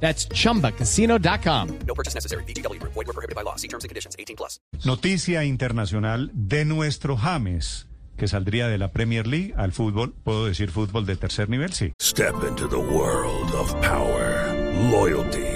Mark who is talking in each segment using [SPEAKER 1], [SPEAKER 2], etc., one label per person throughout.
[SPEAKER 1] That's chumbacasino.com.
[SPEAKER 2] No purchase necessary. BGW. Void were prohibited by law. See terms and conditions. 18 plus.
[SPEAKER 3] Noticia internacional de nuestro James, que saldría de la Premier League al fútbol, puedo decir fútbol de tercer nivel, sí.
[SPEAKER 4] Step into the world of power, loyalty,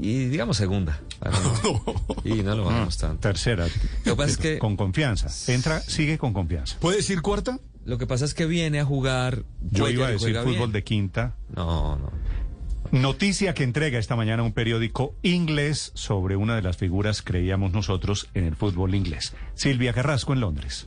[SPEAKER 5] Y digamos segunda. para no- y no lo bajamos tanto.
[SPEAKER 3] Tercera.
[SPEAKER 5] Lo que pasa es que-
[SPEAKER 3] Con confianza. Entra, sigue con confianza.
[SPEAKER 6] ¿Puede decir cuarta?
[SPEAKER 5] Lo que pasa es que viene a jugar.
[SPEAKER 3] Yo
[SPEAKER 5] Cuellar
[SPEAKER 3] iba a decir fútbol
[SPEAKER 5] bien.
[SPEAKER 3] de quinta.
[SPEAKER 5] No, no.
[SPEAKER 3] Noticia que entrega esta mañana un periódico inglés sobre una de las figuras, creíamos nosotros, en el fútbol inglés. Silvia Carrasco en Londres.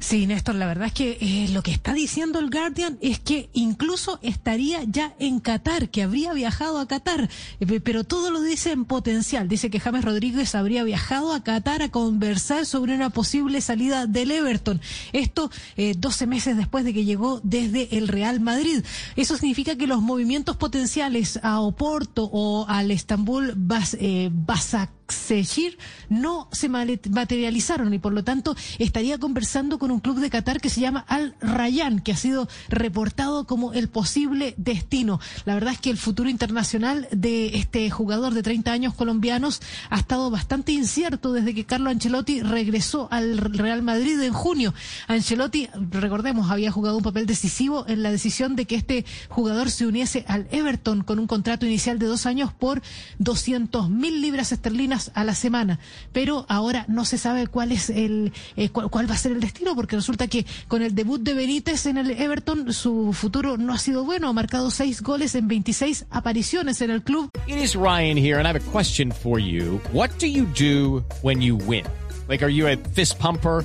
[SPEAKER 7] Sí, Néstor, la verdad es que eh, lo que está diciendo el Guardian es que incluso estaría ya en Qatar, que habría viajado a Qatar, eh, pe- pero todo lo dice en potencial. Dice que James Rodríguez habría viajado a Qatar a conversar sobre una posible salida del Everton. Esto eh, 12 meses después de que llegó desde el Real Madrid. Eso significa que los movimientos potenciales a Oporto o al Estambul Bas, eh, Basaksehir no se materializaron y por lo tanto estaría conversando con un club de Qatar que se llama Al Rayyan, que ha sido reportado como el posible destino. La verdad es que el futuro internacional de este jugador de 30 años colombianos ha estado bastante incierto desde que Carlo Ancelotti regresó al Real Madrid en junio. Ancelotti, recordemos, había jugado un papel decisivo en la decisión de que este jugador se uniese al Everton con un contrato inicial de dos años por 200 mil libras esterlinas a la semana. Pero ahora no se sabe cuál es el eh, cuál, cuál va a ser el destino, porque resulta que con el debut de Benítez en el Everton su futuro no ha sido bueno. Ha marcado seis goles en 26 apariciones en el club.
[SPEAKER 1] It is Ryan here, and I have a question for you. What do you do when you win? Like, are you a fist pumper,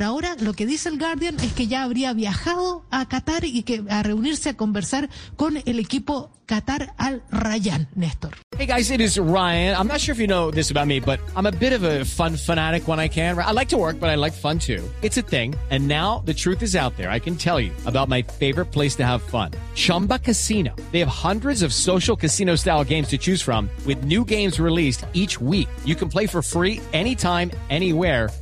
[SPEAKER 7] por ahora lo que dice el Guardian es que ya habría viajado a Qatar y que a reunirse a conversar con el equipo Qatar Al Rayyan, Néstor.
[SPEAKER 1] Hey guys, it is Ryan. I'm not sure if you know this about me, but I'm a bit of a fun fanatic when I can. I like to work, but I like fun too. It's a thing. And now the truth is out there. I can tell you about my favorite place to have fun Chumba Casino. They have hundreds of social casino style games to choose from, with new games released each week. You can play for free anytime, anywhere.